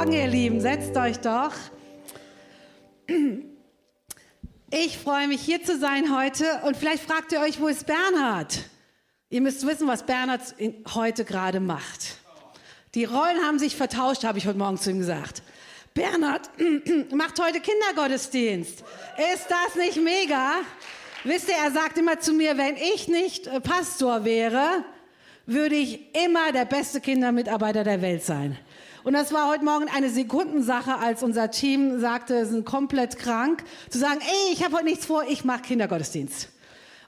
Morgen, ihr Lieben. Setzt euch doch. Ich freue mich, hier zu sein heute. Und vielleicht fragt ihr euch, wo ist Bernhard? Ihr müsst wissen, was Bernhard heute gerade macht. Die Rollen haben sich vertauscht, habe ich heute Morgen zu ihm gesagt. Bernhard macht heute Kindergottesdienst. Ist das nicht mega? Wisst ihr, er sagt immer zu mir, wenn ich nicht äh, Pastor wäre, würde ich immer der beste Kindermitarbeiter der Welt sein. Und das war heute Morgen eine Sekundensache, als unser Team sagte, sind komplett krank, zu sagen, ey, ich habe heute nichts vor, ich mache Kindergottesdienst.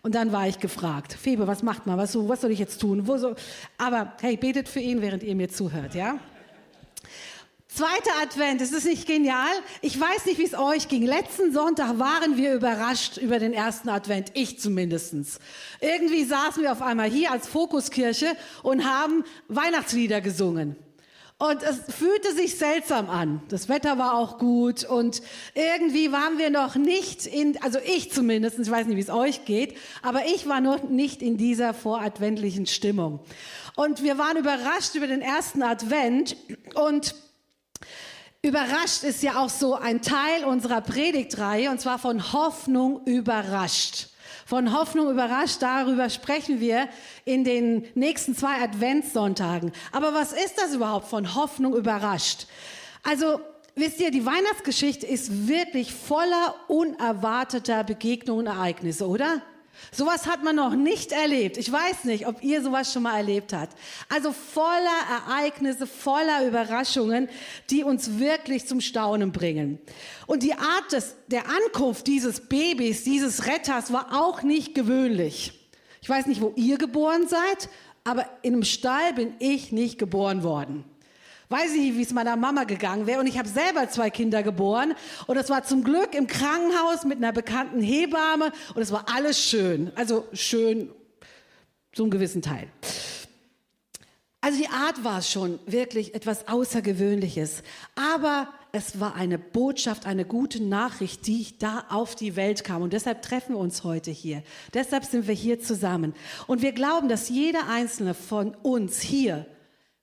Und dann war ich gefragt, Febe, was macht man? Was, was soll ich jetzt tun? So? Aber hey, betet für ihn, während ihr mir zuhört, ja? Zweiter Advent, ist es nicht genial? Ich weiß nicht, wie es euch ging. Letzten Sonntag waren wir überrascht über den ersten Advent, ich zumindestens. Irgendwie saßen wir auf einmal hier als Fokuskirche und haben Weihnachtslieder gesungen. Und es fühlte sich seltsam an. Das Wetter war auch gut und irgendwie waren wir noch nicht in, also ich zumindest, ich weiß nicht, wie es euch geht, aber ich war noch nicht in dieser voradventlichen Stimmung. Und wir waren überrascht über den ersten Advent und Überrascht ist ja auch so ein Teil unserer Predigtreihe und zwar von Hoffnung überrascht. Von Hoffnung überrascht, darüber sprechen wir in den nächsten zwei Adventssonntagen. Aber was ist das überhaupt von Hoffnung überrascht? Also, wisst ihr, die Weihnachtsgeschichte ist wirklich voller unerwarteter Begegnungen und Ereignisse, oder? Sowas hat man noch nicht erlebt. Ich weiß nicht, ob ihr sowas schon mal erlebt habt. Also voller Ereignisse, voller Überraschungen, die uns wirklich zum Staunen bringen. Und die Art des, der Ankunft dieses Babys, dieses Retters war auch nicht gewöhnlich. Ich weiß nicht, wo ihr geboren seid, aber in einem Stall bin ich nicht geboren worden weiß ich nicht, wie es meiner Mama gegangen wäre. Und ich habe selber zwei Kinder geboren. Und das war zum Glück im Krankenhaus mit einer bekannten Hebamme. Und es war alles schön. Also schön zum gewissen Teil. Also die Art war schon wirklich etwas Außergewöhnliches. Aber es war eine Botschaft, eine gute Nachricht, die da auf die Welt kam. Und deshalb treffen wir uns heute hier. Deshalb sind wir hier zusammen. Und wir glauben, dass jeder einzelne von uns hier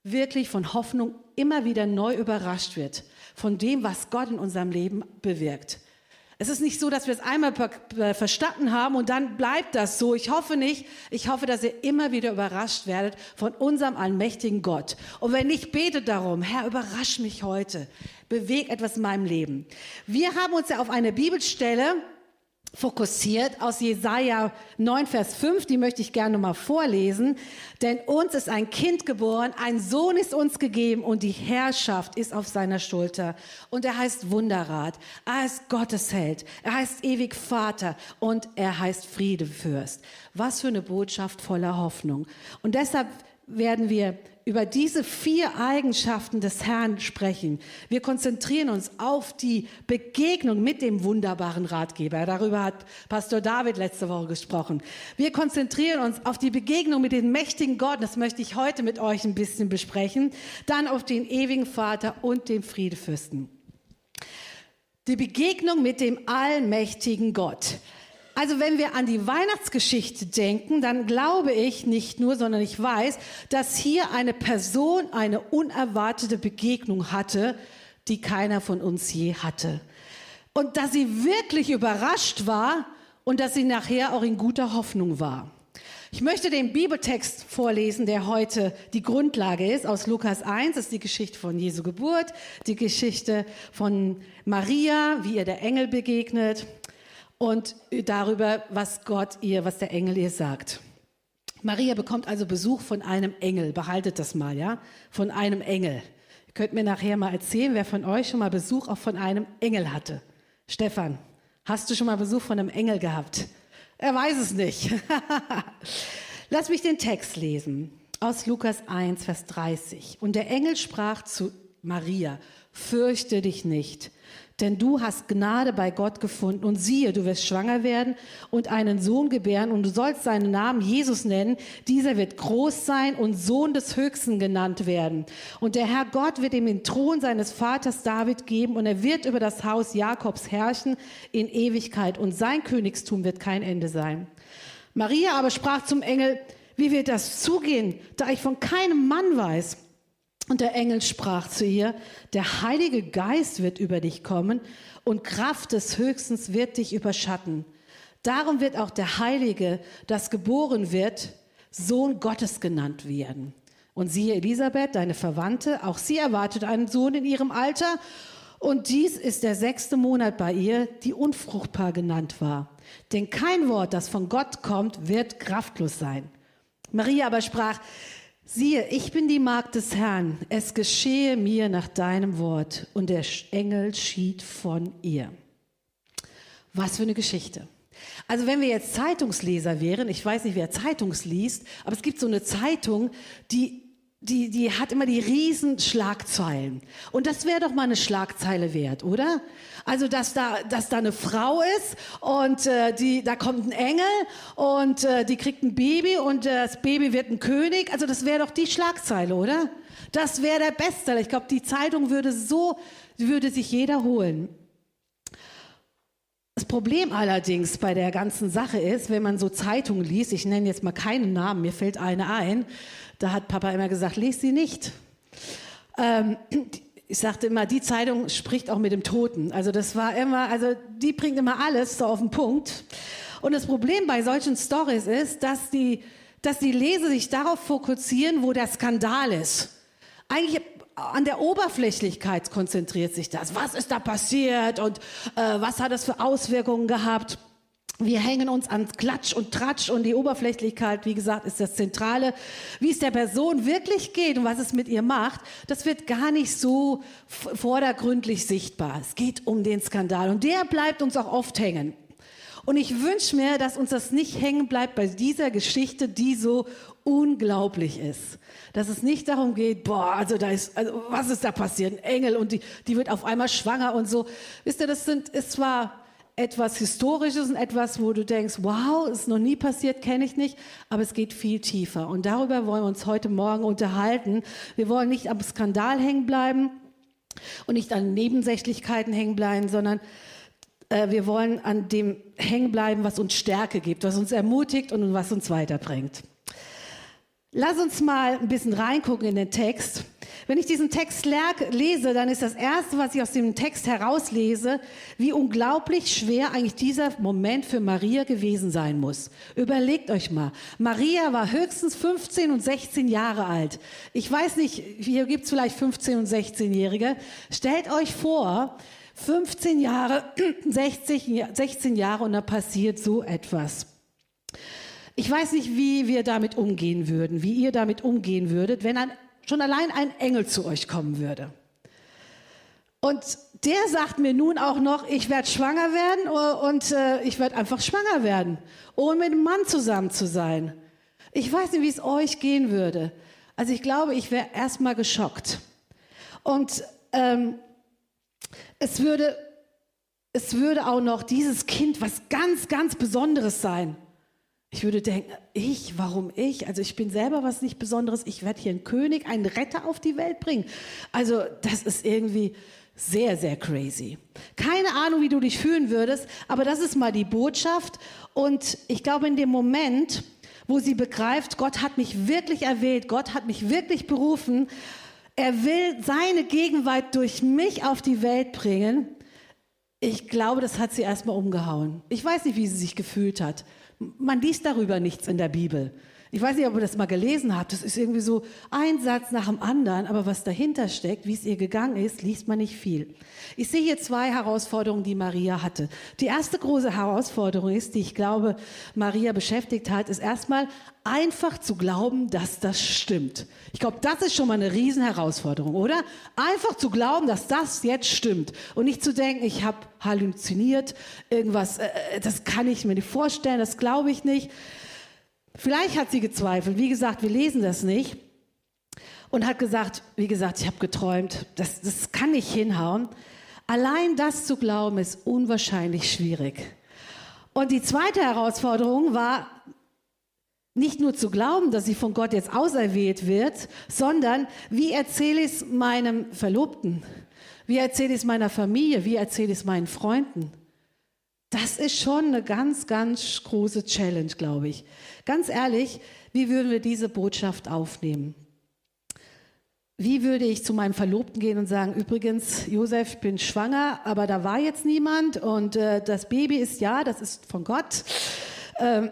wirklich von Hoffnung immer wieder neu überrascht wird von dem, was Gott in unserem Leben bewirkt. Es ist nicht so, dass wir es einmal verstanden haben und dann bleibt das so. Ich hoffe nicht. Ich hoffe, dass ihr immer wieder überrascht werdet von unserem allmächtigen Gott. Und wenn nicht, betet darum, Herr, überrasch mich heute. Beweg etwas in meinem Leben. Wir haben uns ja auf eine Bibelstelle fokussiert aus Jesaja 9, Vers 5, die möchte ich gerne mal vorlesen. Denn uns ist ein Kind geboren, ein Sohn ist uns gegeben und die Herrschaft ist auf seiner Schulter. Und er heißt Wunderrat, er heißt Gottesheld, er heißt ewig Vater und er heißt Friedefürst. Was für eine Botschaft voller Hoffnung. Und deshalb werden wir über diese vier Eigenschaften des Herrn sprechen. Wir konzentrieren uns auf die Begegnung mit dem wunderbaren Ratgeber. Darüber hat Pastor David letzte Woche gesprochen. Wir konzentrieren uns auf die Begegnung mit dem mächtigen Gott. Das möchte ich heute mit euch ein bisschen besprechen. Dann auf den ewigen Vater und den Friedefürsten. Die Begegnung mit dem allmächtigen Gott. Also wenn wir an die Weihnachtsgeschichte denken, dann glaube ich nicht nur, sondern ich weiß, dass hier eine Person eine unerwartete Begegnung hatte, die keiner von uns je hatte. Und dass sie wirklich überrascht war und dass sie nachher auch in guter Hoffnung war. Ich möchte den Bibeltext vorlesen, der heute die Grundlage ist, aus Lukas 1. Das ist die Geschichte von Jesu Geburt, die Geschichte von Maria, wie ihr der Engel begegnet und darüber, was Gott ihr, was der Engel ihr sagt. Maria bekommt also Besuch von einem Engel. Behaltet das mal, ja? Von einem Engel. Ihr könnt mir nachher mal erzählen, wer von euch schon mal Besuch auch von einem Engel hatte. Stefan, hast du schon mal Besuch von einem Engel gehabt? Er weiß es nicht. Lass mich den Text lesen aus Lukas 1, Vers 30. Und der Engel sprach zu Maria, fürchte dich nicht denn du hast Gnade bei Gott gefunden. Und siehe, du wirst schwanger werden und einen Sohn gebären und du sollst seinen Namen Jesus nennen. Dieser wird groß sein und Sohn des Höchsten genannt werden. Und der Herr Gott wird ihm den Thron seines Vaters David geben und er wird über das Haus Jakobs herrschen in Ewigkeit und sein Königstum wird kein Ende sein. Maria aber sprach zum Engel, wie wird das zugehen, da ich von keinem Mann weiß? Und der Engel sprach zu ihr, der Heilige Geist wird über dich kommen und Kraft des Höchstens wird dich überschatten. Darum wird auch der Heilige, das geboren wird, Sohn Gottes genannt werden. Und siehe Elisabeth, deine Verwandte, auch sie erwartet einen Sohn in ihrem Alter. Und dies ist der sechste Monat bei ihr, die unfruchtbar genannt war. Denn kein Wort, das von Gott kommt, wird kraftlos sein. Maria aber sprach, Siehe, ich bin die Magd des Herrn, es geschehe mir nach deinem Wort. Und der Engel schied von ihr. Was für eine Geschichte. Also wenn wir jetzt Zeitungsleser wären, ich weiß nicht, wer Zeitungs liest, aber es gibt so eine Zeitung, die die, die hat immer die riesen Schlagzeilen. Und das wäre doch mal eine Schlagzeile wert, oder? Also, dass da, dass da eine Frau ist und äh, die, da kommt ein Engel und äh, die kriegt ein Baby und äh, das Baby wird ein König. Also, das wäre doch die Schlagzeile, oder? Das wäre der Bestseller. Ich glaube, die Zeitung würde so, würde sich jeder holen. Das Problem allerdings bei der ganzen Sache ist, wenn man so Zeitungen liest, ich nenne jetzt mal keinen Namen, mir fällt eine ein, da hat Papa immer gesagt, lest sie nicht. Ähm, ich sagte immer, die Zeitung spricht auch mit dem Toten. Also das war immer, also die bringt immer alles so auf den Punkt. Und das Problem bei solchen Stories ist, dass die, dass die Leser sich darauf fokussieren, wo der Skandal ist. Eigentlich an der Oberflächlichkeit konzentriert sich das. Was ist da passiert und äh, was hat das für Auswirkungen gehabt? Wir hängen uns an Klatsch und Tratsch und die Oberflächlichkeit, wie gesagt, ist das Zentrale. Wie es der Person wirklich geht und was es mit ihr macht, das wird gar nicht so vordergründlich sichtbar. Es geht um den Skandal und der bleibt uns auch oft hängen. Und ich wünsche mir, dass uns das nicht hängen bleibt bei dieser Geschichte, die so unglaublich ist. Dass es nicht darum geht, boah, also da ist, also was ist da passiert? Ein Engel und die, die wird auf einmal schwanger und so. Wisst ihr, das sind, ist zwar etwas Historisches und etwas, wo du denkst, wow, ist noch nie passiert, kenne ich nicht, aber es geht viel tiefer. Und darüber wollen wir uns heute Morgen unterhalten. Wir wollen nicht am Skandal hängen bleiben und nicht an Nebensächlichkeiten hängen bleiben, sondern äh, wir wollen an dem hängen bleiben, was uns Stärke gibt, was uns ermutigt und was uns weiterbringt. Lass uns mal ein bisschen reingucken in den Text. Wenn ich diesen Text lese, dann ist das Erste, was ich aus dem Text herauslese, wie unglaublich schwer eigentlich dieser Moment für Maria gewesen sein muss. Überlegt euch mal. Maria war höchstens 15 und 16 Jahre alt. Ich weiß nicht, hier gibt es vielleicht 15 und 16-Jährige. Stellt euch vor, 15 Jahre, 60, 16 Jahre und da passiert so etwas. Ich weiß nicht, wie wir damit umgehen würden, wie ihr damit umgehen würdet, wenn ein, schon allein ein Engel zu euch kommen würde. Und der sagt mir nun auch noch, ich werde schwanger werden und äh, ich werde einfach schwanger werden, ohne mit einem Mann zusammen zu sein. Ich weiß nicht, wie es euch gehen würde. Also ich glaube, ich wäre erstmal geschockt. Und ähm, es würde, es würde auch noch dieses Kind was ganz, ganz Besonderes sein. Ich würde denken, ich, warum ich? Also ich bin selber was nicht Besonderes. Ich werde hier einen König, einen Retter auf die Welt bringen. Also das ist irgendwie sehr, sehr crazy. Keine Ahnung, wie du dich fühlen würdest, aber das ist mal die Botschaft. Und ich glaube, in dem Moment, wo sie begreift, Gott hat mich wirklich erwählt, Gott hat mich wirklich berufen, er will seine Gegenwart durch mich auf die Welt bringen. Ich glaube, das hat sie erstmal umgehauen. Ich weiß nicht, wie sie sich gefühlt hat. Man liest darüber nichts in der Bibel. Ich weiß nicht, ob ihr das mal gelesen habt. Das ist irgendwie so ein Satz nach dem anderen, aber was dahinter steckt, wie es ihr gegangen ist, liest man nicht viel. Ich sehe hier zwei Herausforderungen, die Maria hatte. Die erste große Herausforderung ist, die ich glaube, Maria beschäftigt hat, ist erstmal einfach zu glauben, dass das stimmt. Ich glaube, das ist schon mal eine Riesenherausforderung, oder? Einfach zu glauben, dass das jetzt stimmt und nicht zu denken, ich habe halluziniert, irgendwas, äh, äh, das kann ich mir nicht vorstellen, das glaube ich nicht. Vielleicht hat sie gezweifelt. Wie gesagt, wir lesen das nicht. Und hat gesagt, wie gesagt, ich habe geträumt, das, das kann nicht hinhauen. Allein das zu glauben ist unwahrscheinlich schwierig. Und die zweite Herausforderung war, nicht nur zu glauben, dass sie von Gott jetzt auserwählt wird, sondern wie erzähle ich es meinem Verlobten? Wie erzähle ich es meiner Familie? Wie erzähle ich es meinen Freunden? Das ist schon eine ganz, ganz große Challenge, glaube ich. Ganz ehrlich, wie würden wir diese Botschaft aufnehmen? wie würde ich zu meinem Verlobten gehen und sagen, übrigens, Josef, ich bin schwanger, aber da war jetzt niemand und äh, das Baby ist ja, das ist von Gott. Ähm,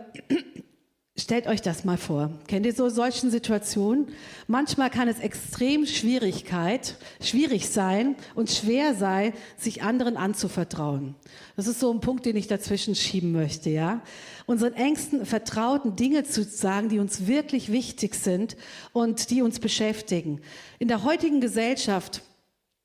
Stellt euch das mal vor. Kennt ihr so solchen Situationen? Manchmal kann es extrem Schwierigkeit, schwierig sein und schwer sein, sich anderen anzuvertrauen. Das ist so ein Punkt, den ich dazwischen schieben möchte, ja. Unseren engsten Vertrauten Dinge zu sagen, die uns wirklich wichtig sind und die uns beschäftigen. In der heutigen Gesellschaft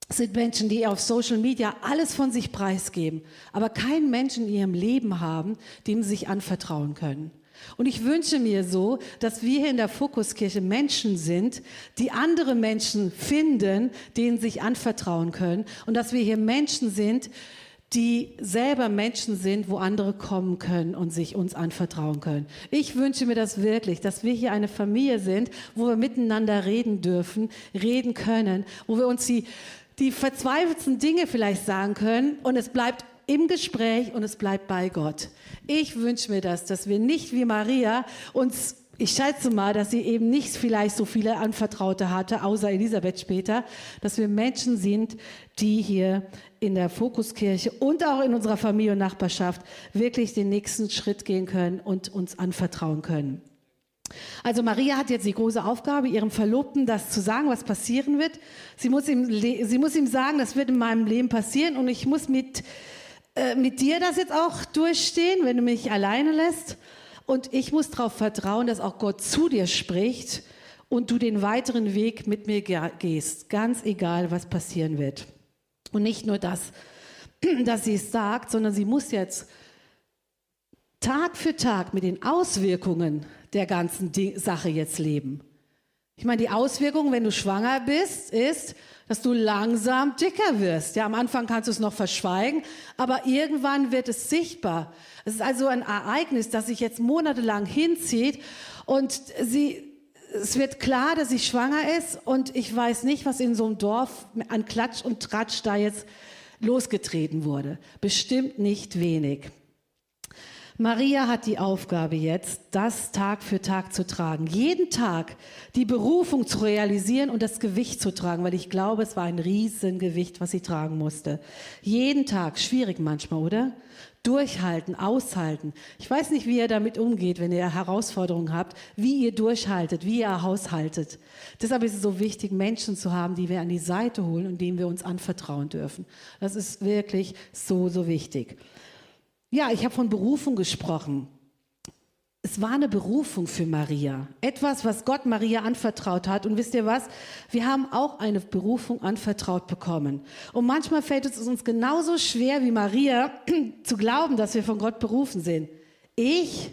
sind Menschen, die auf Social Media alles von sich preisgeben, aber keinen Menschen in ihrem Leben haben, dem sie sich anvertrauen können. Und ich wünsche mir so, dass wir hier in der Fokuskirche Menschen sind, die andere Menschen finden, denen sich anvertrauen können. Und dass wir hier Menschen sind, die selber Menschen sind, wo andere kommen können und sich uns anvertrauen können. Ich wünsche mir das wirklich, dass wir hier eine Familie sind, wo wir miteinander reden dürfen, reden können, wo wir uns die, die verzweifelten Dinge vielleicht sagen können und es bleibt im Gespräch und es bleibt bei Gott. Ich wünsche mir das, dass wir nicht wie Maria uns ich schätze mal, dass sie eben nicht vielleicht so viele Anvertraute hatte, außer Elisabeth später, dass wir Menschen sind, die hier in der Fokuskirche und auch in unserer Familie und Nachbarschaft wirklich den nächsten Schritt gehen können und uns anvertrauen können. Also Maria hat jetzt die große Aufgabe, ihrem Verlobten das zu sagen, was passieren wird. Sie muss ihm, sie muss ihm sagen, das wird in meinem Leben passieren und ich muss mit äh, mit dir das jetzt auch durchstehen, wenn du mich alleine lässt. Und ich muss darauf vertrauen, dass auch Gott zu dir spricht und du den weiteren Weg mit mir gehst, ganz egal, was passieren wird. Und nicht nur das, dass sie es sagt, sondern sie muss jetzt Tag für Tag mit den Auswirkungen der ganzen Sache jetzt leben. Ich meine, die Auswirkung, wenn du schwanger bist, ist, dass du langsam dicker wirst. Ja, am Anfang kannst du es noch verschweigen, aber irgendwann wird es sichtbar. Es ist also ein Ereignis, das sich jetzt monatelang hinzieht und sie es wird klar, dass sie schwanger ist und ich weiß nicht, was in so einem Dorf an Klatsch und Tratsch da jetzt losgetreten wurde. Bestimmt nicht wenig. Maria hat die Aufgabe jetzt, das Tag für Tag zu tragen. Jeden Tag die Berufung zu realisieren und das Gewicht zu tragen, weil ich glaube, es war ein Riesengewicht, was sie tragen musste. Jeden Tag, schwierig manchmal, oder? Durchhalten, aushalten. Ich weiß nicht, wie ihr damit umgeht, wenn ihr Herausforderungen habt, wie ihr durchhaltet, wie ihr haushaltet. Deshalb ist es so wichtig, Menschen zu haben, die wir an die Seite holen und denen wir uns anvertrauen dürfen. Das ist wirklich so, so wichtig. Ja, ich habe von Berufung gesprochen. Es war eine Berufung für Maria. Etwas, was Gott Maria anvertraut hat. Und wisst ihr was? Wir haben auch eine Berufung anvertraut bekommen. Und manchmal fällt es uns genauso schwer wie Maria zu glauben, dass wir von Gott berufen sind. Ich,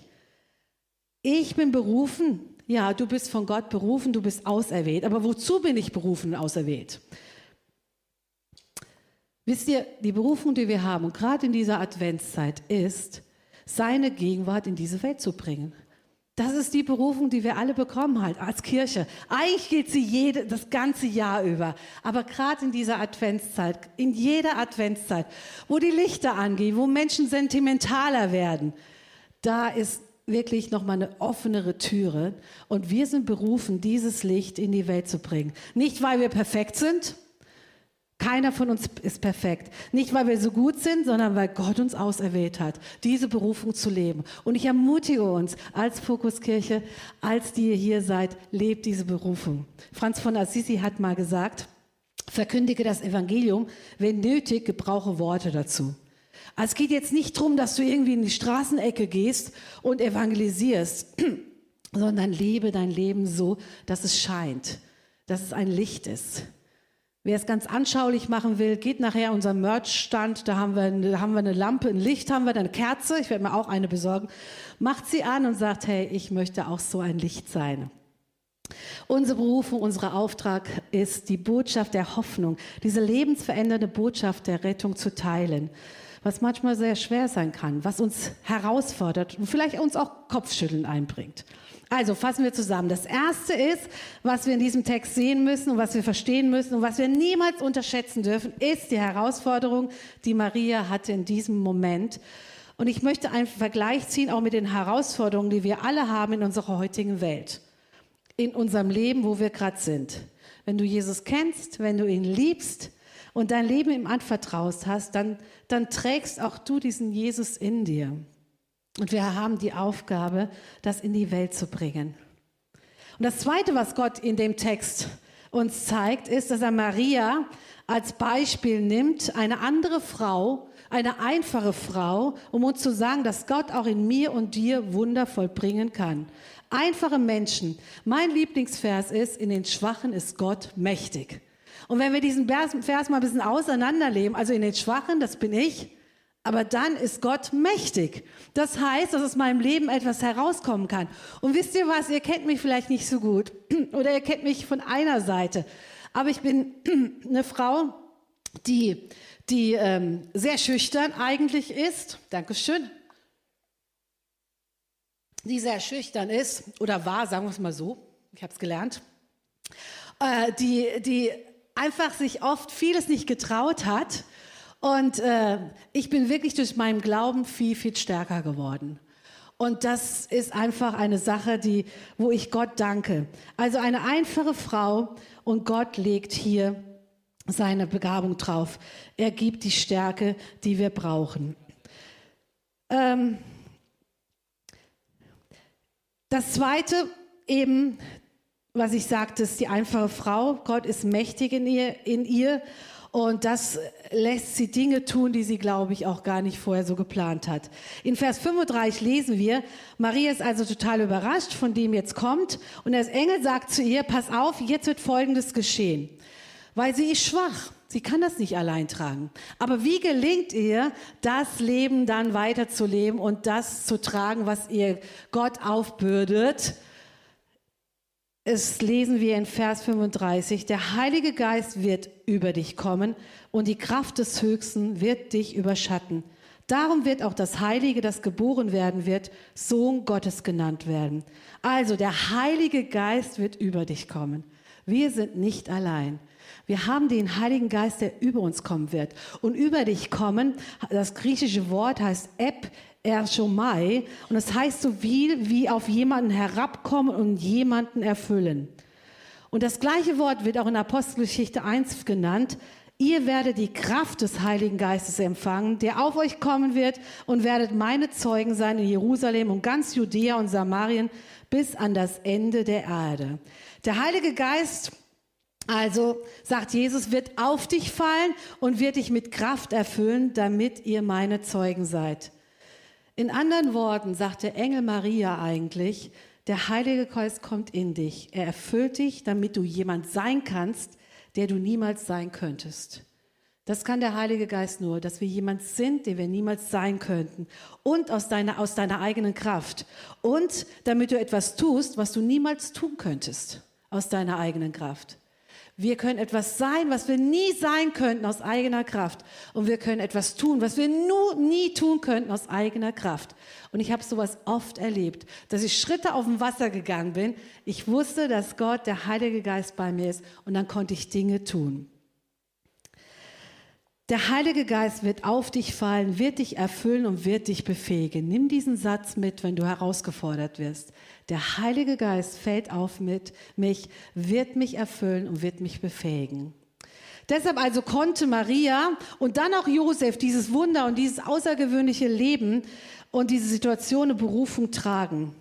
ich bin berufen. Ja, du bist von Gott berufen, du bist auserwählt. Aber wozu bin ich berufen und auserwählt? Wisst ihr, die Berufung, die wir haben, gerade in dieser Adventszeit, ist, seine Gegenwart in diese Welt zu bringen. Das ist die Berufung, die wir alle bekommen halt als Kirche. Eigentlich gilt sie jede, das ganze Jahr über. Aber gerade in dieser Adventszeit, in jeder Adventszeit, wo die Lichter angehen, wo Menschen sentimentaler werden, da ist wirklich nochmal eine offenere Türe. Und wir sind berufen, dieses Licht in die Welt zu bringen. Nicht, weil wir perfekt sind, keiner von uns ist perfekt. Nicht, weil wir so gut sind, sondern weil Gott uns auserwählt hat, diese Berufung zu leben. Und ich ermutige uns als Fokuskirche, als die ihr hier seid, lebt diese Berufung. Franz von Assisi hat mal gesagt, verkündige das Evangelium, wenn nötig, gebrauche Worte dazu. Also es geht jetzt nicht darum, dass du irgendwie in die Straßenecke gehst und evangelisierst, sondern lebe dein Leben so, dass es scheint, dass es ein Licht ist. Wer es ganz anschaulich machen will, geht nachher unser Merch-Stand. Da haben, wir, da haben wir eine Lampe, ein Licht haben wir, eine Kerze. Ich werde mir auch eine besorgen. Macht sie an und sagt, hey, ich möchte auch so ein Licht sein. Unsere Berufung, unser Auftrag ist, die Botschaft der Hoffnung, diese lebensverändernde Botschaft der Rettung zu teilen, was manchmal sehr schwer sein kann, was uns herausfordert und vielleicht uns auch Kopfschütteln einbringt. Also fassen wir zusammen. Das Erste ist, was wir in diesem Text sehen müssen und was wir verstehen müssen und was wir niemals unterschätzen dürfen, ist die Herausforderung, die Maria hatte in diesem Moment. Und ich möchte einen Vergleich ziehen, auch mit den Herausforderungen, die wir alle haben in unserer heutigen Welt, in unserem Leben, wo wir gerade sind. wenn du Jesus kennst, wenn du ihn liebst und dein Leben ihm anvertraust hast, dann, dann trägst auch du diesen Jesus in dir. Und wir haben die Aufgabe, das in die Welt zu bringen. Und das Zweite, was Gott in dem Text uns zeigt, ist, dass er Maria als Beispiel nimmt, eine andere Frau, eine einfache Frau, um uns zu sagen, dass Gott auch in mir und dir Wunder vollbringen kann. Einfache Menschen. Mein Lieblingsvers ist, in den Schwachen ist Gott mächtig. Und wenn wir diesen Vers mal ein bisschen auseinanderleben, also in den Schwachen, das bin ich, aber dann ist Gott mächtig. Das heißt, dass aus meinem Leben etwas herauskommen kann. Und wisst ihr was, ihr kennt mich vielleicht nicht so gut oder ihr kennt mich von einer Seite. Aber ich bin eine Frau, die, die ähm, sehr schüchtern eigentlich ist. Dankeschön. Die sehr schüchtern ist oder war, sagen wir es mal so. Ich habe es gelernt. Äh, die, die einfach sich oft vieles nicht getraut hat. Und äh, ich bin wirklich durch meinen Glauben viel, viel stärker geworden. Und das ist einfach eine Sache, die, wo ich Gott danke. Also eine einfache Frau und Gott legt hier seine Begabung drauf. Er gibt die Stärke, die wir brauchen. Ähm das zweite eben, was ich sagte, ist die einfache Frau. Gott ist mächtig in ihr, in ihr und das lässt sie Dinge tun, die sie, glaube ich, auch gar nicht vorher so geplant hat. In Vers 35 lesen wir, Maria ist also total überrascht von dem jetzt kommt. Und das Engel sagt zu ihr, pass auf, jetzt wird Folgendes geschehen. Weil sie ist schwach. Sie kann das nicht allein tragen. Aber wie gelingt ihr, das Leben dann weiterzuleben und das zu tragen, was ihr Gott aufbürdet? Es lesen wir in Vers 35, der Heilige Geist wird über dich kommen und die Kraft des Höchsten wird dich überschatten. Darum wird auch das Heilige, das geboren werden wird, Sohn Gottes genannt werden. Also der Heilige Geist wird über dich kommen. Wir sind nicht allein. Wir haben den Heiligen Geist, der über uns kommen wird. Und über dich kommen, das griechische Wort heißt Ep Erschomai und das heißt so viel wie auf jemanden herabkommen und jemanden erfüllen. Und das gleiche Wort wird auch in Apostelgeschichte 1 genannt. Ihr werdet die Kraft des Heiligen Geistes empfangen, der auf euch kommen wird und werdet meine Zeugen sein in Jerusalem und ganz Judäa und Samarien bis an das Ende der Erde. Der Heilige Geist also sagt Jesus, wird auf dich fallen und wird dich mit Kraft erfüllen, damit ihr meine Zeugen seid. In anderen Worten sagt der Engel Maria eigentlich, der Heilige Geist kommt in dich. Er erfüllt dich, damit du jemand sein kannst, der du niemals sein könntest. Das kann der Heilige Geist nur, dass wir jemand sind, der wir niemals sein könnten. Und aus deiner, aus deiner eigenen Kraft. Und damit du etwas tust, was du niemals tun könntest, aus deiner eigenen Kraft. Wir können etwas sein, was wir nie sein könnten aus eigener Kraft. Und wir können etwas tun, was wir nur, nie tun könnten aus eigener Kraft. Und ich habe sowas oft erlebt, dass ich Schritte auf dem Wasser gegangen bin. Ich wusste, dass Gott, der Heilige Geist bei mir ist. Und dann konnte ich Dinge tun. Der Heilige Geist wird auf dich fallen, wird dich erfüllen und wird dich befähigen. Nimm diesen Satz mit, wenn du herausgefordert wirst. Der Heilige Geist fällt auf mit mich, wird mich erfüllen und wird mich befähigen. Deshalb also konnte Maria und dann auch Josef dieses Wunder und dieses außergewöhnliche Leben und diese Situation eine Berufung tragen.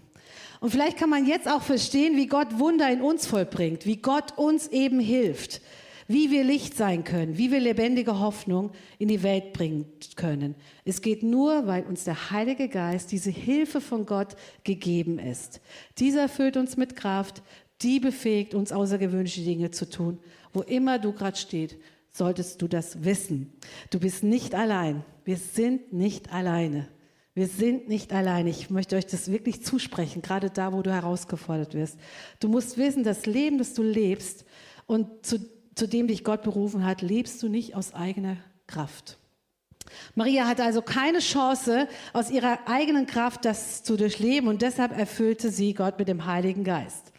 Und vielleicht kann man jetzt auch verstehen, wie Gott Wunder in uns vollbringt, wie Gott uns eben hilft wie wir Licht sein können, wie wir lebendige Hoffnung in die Welt bringen können. Es geht nur, weil uns der Heilige Geist, diese Hilfe von Gott gegeben ist. Dieser erfüllt uns mit Kraft, die befähigt uns außergewöhnliche Dinge zu tun. Wo immer du gerade stehst, solltest du das wissen. Du bist nicht allein. Wir sind nicht alleine. Wir sind nicht alleine. Ich möchte euch das wirklich zusprechen, gerade da, wo du herausgefordert wirst. Du musst wissen, das Leben, das du lebst und zu zu dem dich Gott berufen hat, lebst du nicht aus eigener Kraft. Maria hatte also keine Chance, aus ihrer eigenen Kraft das zu durchleben und deshalb erfüllte sie Gott mit dem Heiligen Geist.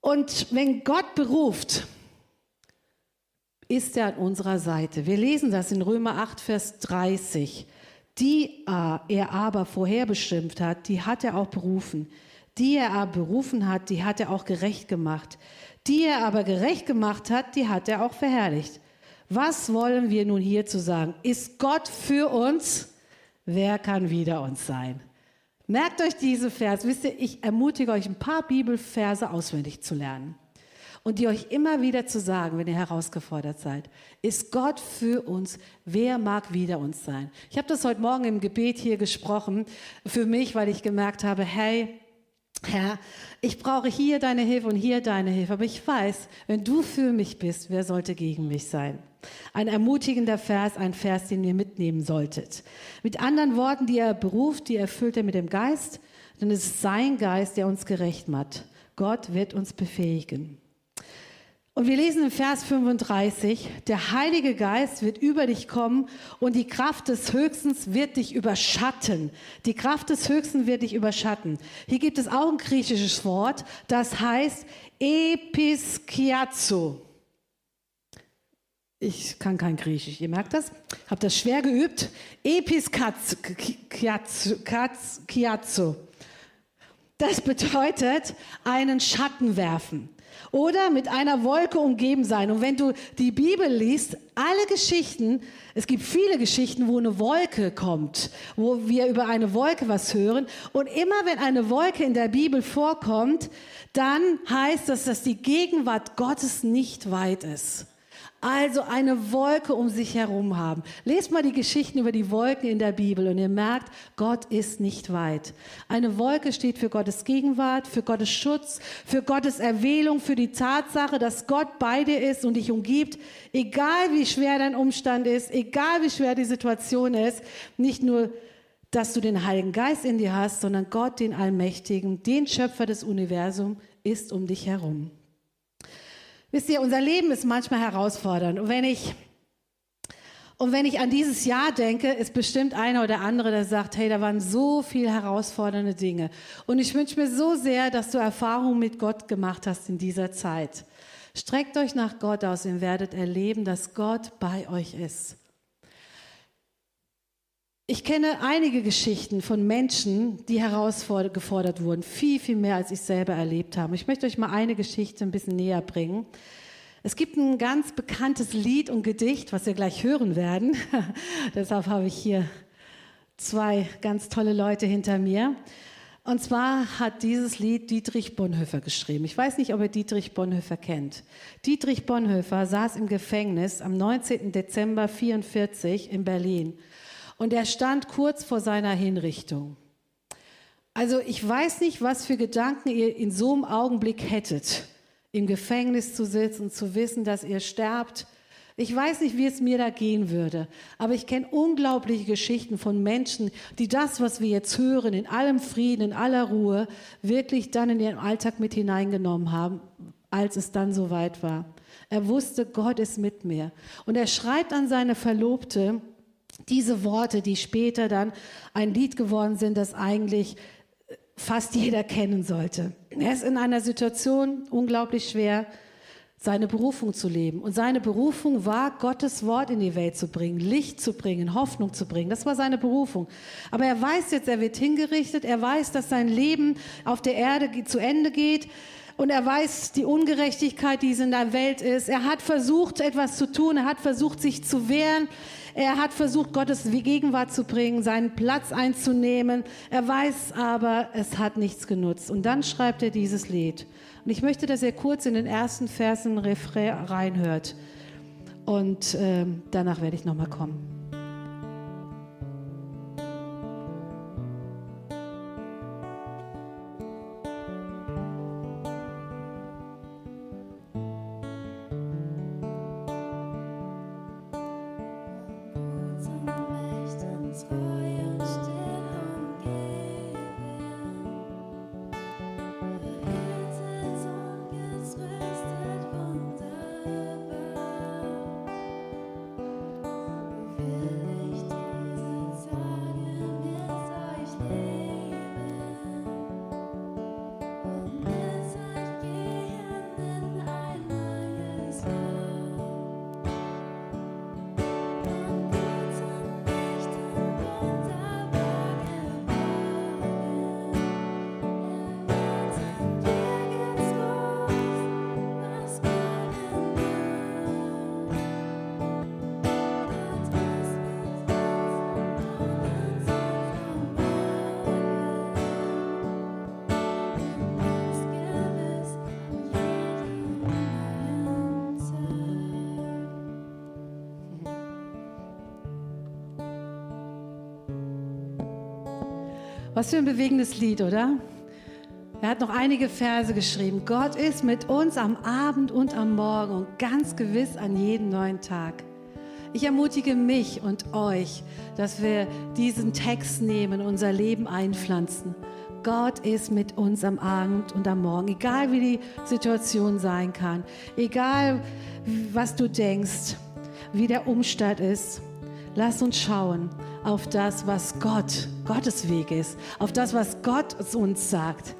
Und wenn Gott beruft, ist er an unserer Seite. Wir lesen das in Römer 8, Vers 30. Die er aber vorherbestimmt hat, die hat er auch berufen. Die er aber berufen hat, die hat er auch gerecht gemacht. Die er aber gerecht gemacht hat, die hat er auch verherrlicht. Was wollen wir nun hierzu sagen? Ist Gott für uns? Wer kann wider uns sein? Merkt euch diese Vers. Wisst ihr, ich ermutige euch, ein paar Bibelverse auswendig zu lernen und die euch immer wieder zu sagen, wenn ihr herausgefordert seid. Ist Gott für uns? Wer mag wider uns sein? Ich habe das heute Morgen im Gebet hier gesprochen für mich, weil ich gemerkt habe, hey, Herr, ich brauche hier deine Hilfe und hier deine Hilfe, aber ich weiß, wenn du für mich bist, wer sollte gegen mich sein? Ein ermutigender Vers, ein Vers, den ihr mitnehmen solltet. Mit anderen Worten, die er beruft, die erfüllt er mit dem Geist, denn es ist sein Geist, der uns gerecht macht. Gott wird uns befähigen. Und wir lesen im Vers 35, der Heilige Geist wird über dich kommen und die Kraft des Höchstens wird dich überschatten. Die Kraft des Höchsten wird dich überschatten. Hier gibt es auch ein griechisches Wort, das heißt Episkiazo. Ich kann kein Griechisch, ihr merkt das? Habe das schwer geübt. Episkiazo. Das bedeutet einen Schatten werfen oder mit einer Wolke umgeben sein. Und wenn du die Bibel liest, alle Geschichten, es gibt viele Geschichten, wo eine Wolke kommt, wo wir über eine Wolke was hören. Und immer wenn eine Wolke in der Bibel vorkommt, dann heißt das, dass die Gegenwart Gottes nicht weit ist also eine Wolke um sich herum haben. Lest mal die Geschichten über die Wolken in der Bibel und ihr merkt, Gott ist nicht weit. Eine Wolke steht für Gottes Gegenwart, für Gottes Schutz, für Gottes Erwählung, für die Tatsache, dass Gott bei dir ist und dich umgibt, egal wie schwer dein Umstand ist, egal wie schwer die Situation ist, nicht nur dass du den Heiligen Geist in dir hast, sondern Gott, den Allmächtigen, den Schöpfer des Universums, ist um dich herum. Wisst ihr, unser Leben ist manchmal herausfordernd. Und wenn ich, und wenn ich an dieses Jahr denke, ist bestimmt einer oder andere, der sagt, hey, da waren so viele herausfordernde Dinge. Und ich wünsche mir so sehr, dass du Erfahrungen mit Gott gemacht hast in dieser Zeit. Streckt euch nach Gott aus und werdet erleben, dass Gott bei euch ist. Ich kenne einige Geschichten von Menschen, die herausgefordert wurden, viel, viel mehr, als ich selber erlebt habe. Ich möchte euch mal eine Geschichte ein bisschen näher bringen. Es gibt ein ganz bekanntes Lied und Gedicht, was wir gleich hören werden. Deshalb habe ich hier zwei ganz tolle Leute hinter mir. Und zwar hat dieses Lied Dietrich Bonhoeffer geschrieben. Ich weiß nicht, ob ihr Dietrich Bonhoeffer kennt. Dietrich Bonhoeffer saß im Gefängnis am 19. Dezember 1944 in Berlin und er stand kurz vor seiner Hinrichtung. Also ich weiß nicht, was für Gedanken ihr in so einem Augenblick hättet, im Gefängnis zu sitzen, zu wissen, dass ihr sterbt. Ich weiß nicht, wie es mir da gehen würde, aber ich kenne unglaubliche Geschichten von Menschen, die das, was wir jetzt hören, in allem Frieden, in aller Ruhe, wirklich dann in ihren Alltag mit hineingenommen haben, als es dann soweit war. Er wusste, Gott ist mit mir. Und er schreibt an seine Verlobte, diese Worte, die später dann ein Lied geworden sind, das eigentlich fast jeder kennen sollte. Er ist in einer Situation unglaublich schwer, seine Berufung zu leben. Und seine Berufung war, Gottes Wort in die Welt zu bringen, Licht zu bringen, Hoffnung zu bringen. Das war seine Berufung. Aber er weiß jetzt, er wird hingerichtet. Er weiß, dass sein Leben auf der Erde zu Ende geht. Und er weiß die Ungerechtigkeit, die es in der Welt ist. Er hat versucht, etwas zu tun. Er hat versucht, sich zu wehren. Er hat versucht, Gottes Gegenwart zu bringen, seinen Platz einzunehmen. Er weiß aber, es hat nichts genutzt. Und dann schreibt er dieses Lied. Und ich möchte, dass er kurz in den ersten Versen Refrain reinhört. Und äh, danach werde ich nochmal kommen. Was für ein bewegendes Lied, oder? Er hat noch einige Verse geschrieben. Gott ist mit uns am Abend und am Morgen und ganz gewiss an jedem neuen Tag. Ich ermutige mich und euch, dass wir diesen Text nehmen, unser Leben einpflanzen. Gott ist mit uns am Abend und am Morgen, egal wie die Situation sein kann, egal was du denkst, wie der Umstand ist. Lass uns schauen auf das, was Gott, Gottes Weg ist, auf das, was Gott uns sagt.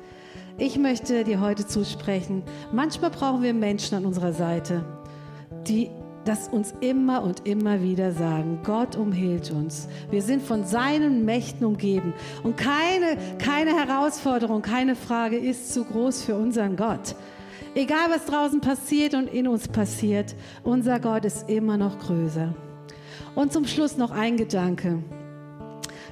Ich möchte dir heute zusprechen, manchmal brauchen wir Menschen an unserer Seite, die das uns immer und immer wieder sagen, Gott umhielt uns. Wir sind von seinen Mächten umgeben. Und keine, keine Herausforderung, keine Frage ist zu groß für unseren Gott. Egal was draußen passiert und in uns passiert, unser Gott ist immer noch größer. Und zum Schluss noch ein Gedanke.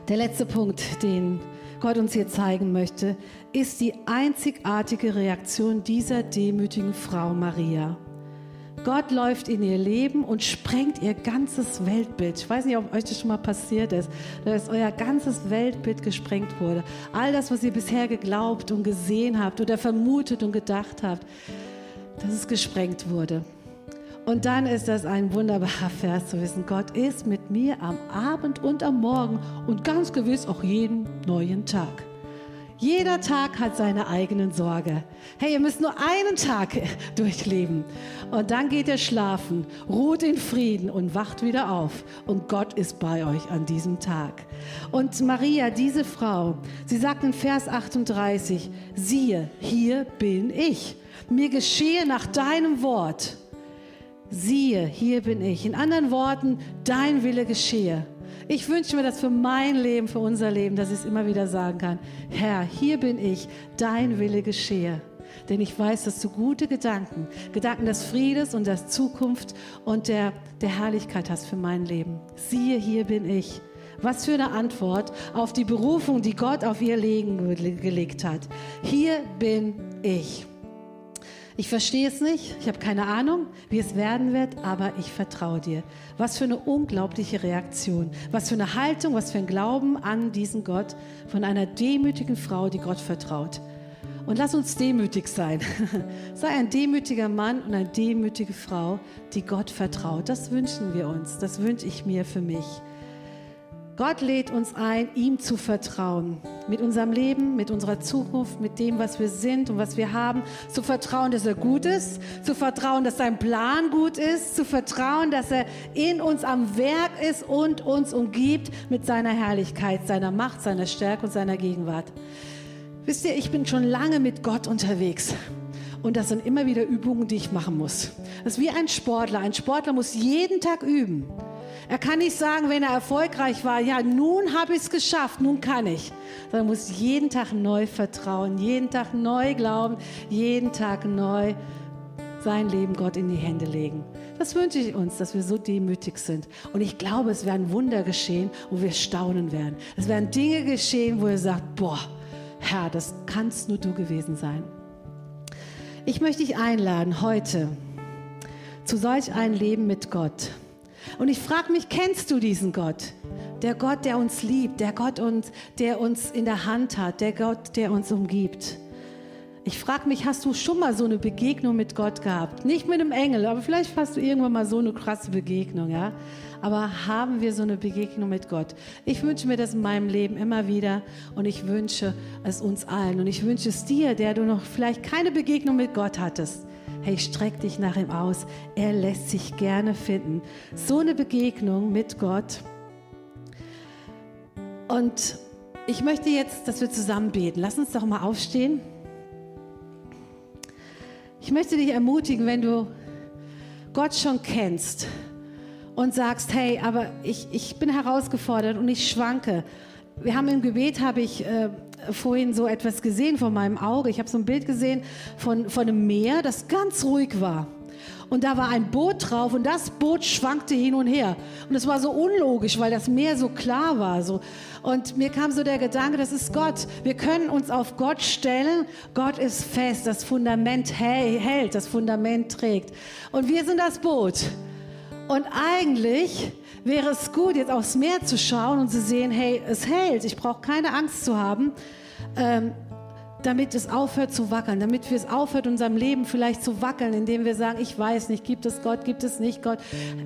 Der letzte Punkt, den Gott uns hier zeigen möchte, ist die einzigartige Reaktion dieser demütigen Frau Maria. Gott läuft in ihr Leben und sprengt ihr ganzes Weltbild. Ich weiß nicht, ob euch das schon mal passiert ist, dass euer ganzes Weltbild gesprengt wurde. All das, was ihr bisher geglaubt und gesehen habt oder vermutet und gedacht habt, dass es gesprengt wurde. Und dann ist das ein wunderbarer Vers zu wissen, Gott ist mit mir am Abend und am Morgen und ganz gewiss auch jeden neuen Tag. Jeder Tag hat seine eigenen Sorge. Hey, ihr müsst nur einen Tag durchleben. Und dann geht ihr schlafen, ruht in Frieden und wacht wieder auf. Und Gott ist bei euch an diesem Tag. Und Maria, diese Frau, sie sagt in Vers 38, siehe, hier bin ich. Mir geschehe nach deinem Wort siehe, hier bin ich. In anderen Worten, dein Wille geschehe. Ich wünsche mir das für mein Leben, für unser Leben, dass ich es immer wieder sagen kann. Herr, hier bin ich, dein Wille geschehe. Denn ich weiß, dass du gute Gedanken, Gedanken des Friedes und der Zukunft und der, der Herrlichkeit hast für mein Leben. Siehe, hier bin ich. Was für eine Antwort auf die Berufung, die Gott auf ihr Leben gelegt hat. Hier bin ich. Ich verstehe es nicht, ich habe keine Ahnung, wie es werden wird, aber ich vertraue dir. Was für eine unglaubliche Reaktion, was für eine Haltung, was für ein Glauben an diesen Gott von einer demütigen Frau, die Gott vertraut. Und lass uns demütig sein. Sei ein demütiger Mann und eine demütige Frau, die Gott vertraut. Das wünschen wir uns, das wünsche ich mir für mich. Gott lädt uns ein, ihm zu vertrauen. Mit unserem Leben, mit unserer Zukunft, mit dem, was wir sind und was wir haben. Zu vertrauen, dass er gut ist. Zu vertrauen, dass sein Plan gut ist. Zu vertrauen, dass er in uns am Werk ist und uns umgibt mit seiner Herrlichkeit, seiner Macht, seiner Stärke und seiner Gegenwart. Wisst ihr, ich bin schon lange mit Gott unterwegs. Und das sind immer wieder Übungen, die ich machen muss. Das ist wie ein Sportler. Ein Sportler muss jeden Tag üben. Er kann nicht sagen, wenn er erfolgreich war, ja, nun habe ich es geschafft, nun kann ich. Sondern muss jeden Tag neu vertrauen, jeden Tag neu glauben, jeden Tag neu sein Leben Gott in die Hände legen. Das wünsche ich uns, dass wir so demütig sind. Und ich glaube, es werden Wunder geschehen, wo wir staunen werden. Es werden Dinge geschehen, wo ihr sagt, boah, Herr, das kannst nur du gewesen sein. Ich möchte dich einladen heute zu solch ein Leben mit Gott. Und ich frage mich, kennst du diesen Gott? Der Gott, der uns liebt, der Gott, uns, der uns in der Hand hat, der Gott, der uns umgibt. Ich frage mich, hast du schon mal so eine Begegnung mit Gott gehabt? Nicht mit einem Engel, aber vielleicht hast du irgendwann mal so eine krasse Begegnung, ja? Aber haben wir so eine Begegnung mit Gott? Ich wünsche mir das in meinem Leben immer wieder und ich wünsche es uns allen und ich wünsche es dir, der du noch vielleicht keine Begegnung mit Gott hattest. Hey, streck dich nach ihm aus. Er lässt sich gerne finden. So eine Begegnung mit Gott. Und ich möchte jetzt, dass wir zusammen beten. Lass uns doch mal aufstehen. Ich möchte dich ermutigen, wenn du Gott schon kennst und sagst, hey, aber ich, ich bin herausgefordert und ich schwanke. Wir haben im Gebet, habe ich äh, vorhin so etwas gesehen vor meinem Auge. Ich habe so ein Bild gesehen von, von einem Meer, das ganz ruhig war. Und da war ein Boot drauf und das Boot schwankte hin und her. Und es war so unlogisch, weil das Meer so klar war. So. Und mir kam so der Gedanke, das ist Gott. Wir können uns auf Gott stellen. Gott ist fest, das Fundament hält, das Fundament trägt. Und wir sind das Boot. Und eigentlich wäre es gut, jetzt aufs Meer zu schauen und zu sehen, hey, es hält, ich brauche keine Angst zu haben. Ähm, damit es aufhört zu wackeln, damit wir es aufhört, unserem Leben vielleicht zu wackeln, indem wir sagen, ich weiß nicht, gibt es Gott, gibt es nicht Gott,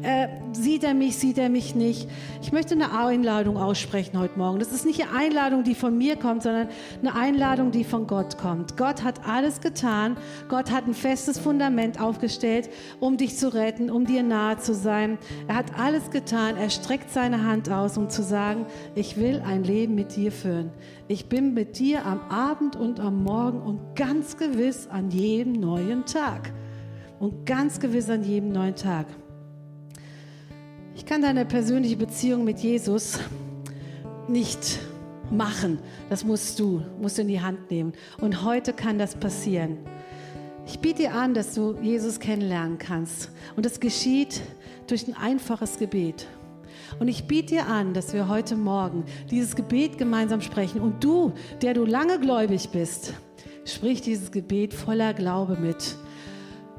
äh, sieht er mich, sieht er mich nicht. Ich möchte eine Einladung aussprechen heute Morgen. Das ist nicht eine Einladung, die von mir kommt, sondern eine Einladung, die von Gott kommt. Gott hat alles getan, Gott hat ein festes Fundament aufgestellt, um dich zu retten, um dir nahe zu sein. Er hat alles getan, er streckt seine Hand aus, um zu sagen, ich will ein Leben mit dir führen. Ich bin mit dir am Abend und am Morgen und ganz gewiss an jedem neuen Tag. Und ganz gewiss an jedem neuen Tag. Ich kann deine persönliche Beziehung mit Jesus nicht machen. Das musst du, musst du in die Hand nehmen. Und heute kann das passieren. Ich biete dir an, dass du Jesus kennenlernen kannst. Und das geschieht durch ein einfaches Gebet. Und ich biete dir an, dass wir heute Morgen dieses Gebet gemeinsam sprechen. Und du, der du lange gläubig bist, sprich dieses Gebet voller Glaube mit.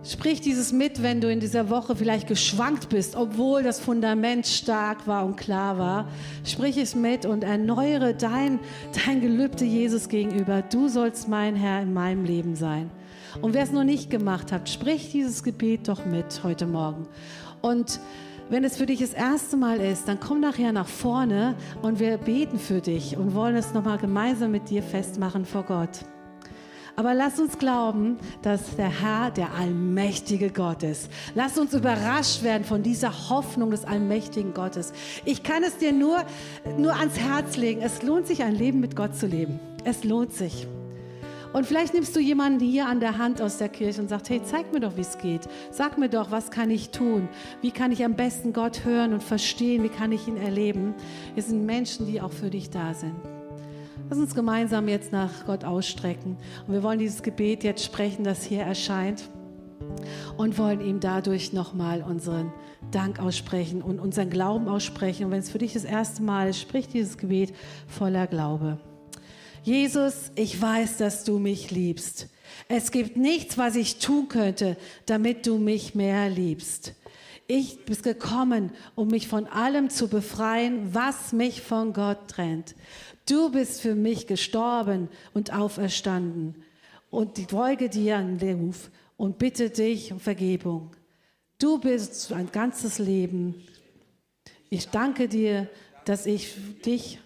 Sprich dieses mit, wenn du in dieser Woche vielleicht geschwankt bist, obwohl das Fundament stark war und klar war. Sprich es mit und erneuere dein, dein Gelübde Jesus gegenüber. Du sollst mein Herr in meinem Leben sein. Und wer es noch nicht gemacht hat, sprich dieses Gebet doch mit heute Morgen. Und wenn es für dich das erste Mal ist, dann komm nachher nach vorne und wir beten für dich und wollen es nochmal gemeinsam mit dir festmachen vor Gott. Aber lass uns glauben, dass der Herr der allmächtige Gott ist. Lass uns überrascht werden von dieser Hoffnung des allmächtigen Gottes. Ich kann es dir nur, nur ans Herz legen. Es lohnt sich, ein Leben mit Gott zu leben. Es lohnt sich. Und vielleicht nimmst du jemanden hier an der Hand aus der Kirche und sagst, hey, zeig mir doch, wie es geht. Sag mir doch, was kann ich tun? Wie kann ich am besten Gott hören und verstehen? Wie kann ich ihn erleben? Wir sind Menschen, die auch für dich da sind. Lass uns gemeinsam jetzt nach Gott ausstrecken. Und wir wollen dieses Gebet jetzt sprechen, das hier erscheint. Und wollen ihm dadurch nochmal unseren Dank aussprechen und unseren Glauben aussprechen. Und wenn es für dich das erste Mal ist, sprich dieses Gebet voller Glaube. Jesus, ich weiß, dass du mich liebst. Es gibt nichts, was ich tun könnte, damit du mich mehr liebst. Ich bin gekommen, um mich von allem zu befreien, was mich von Gott trennt. Du bist für mich gestorben und auferstanden. Und ich folge dir an den Ruf und bitte dich um Vergebung. Du bist ein ganzes Leben. Ich danke dir, dass ich dich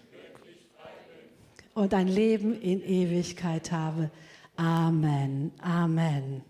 und ein Leben in Ewigkeit habe. Amen. Amen.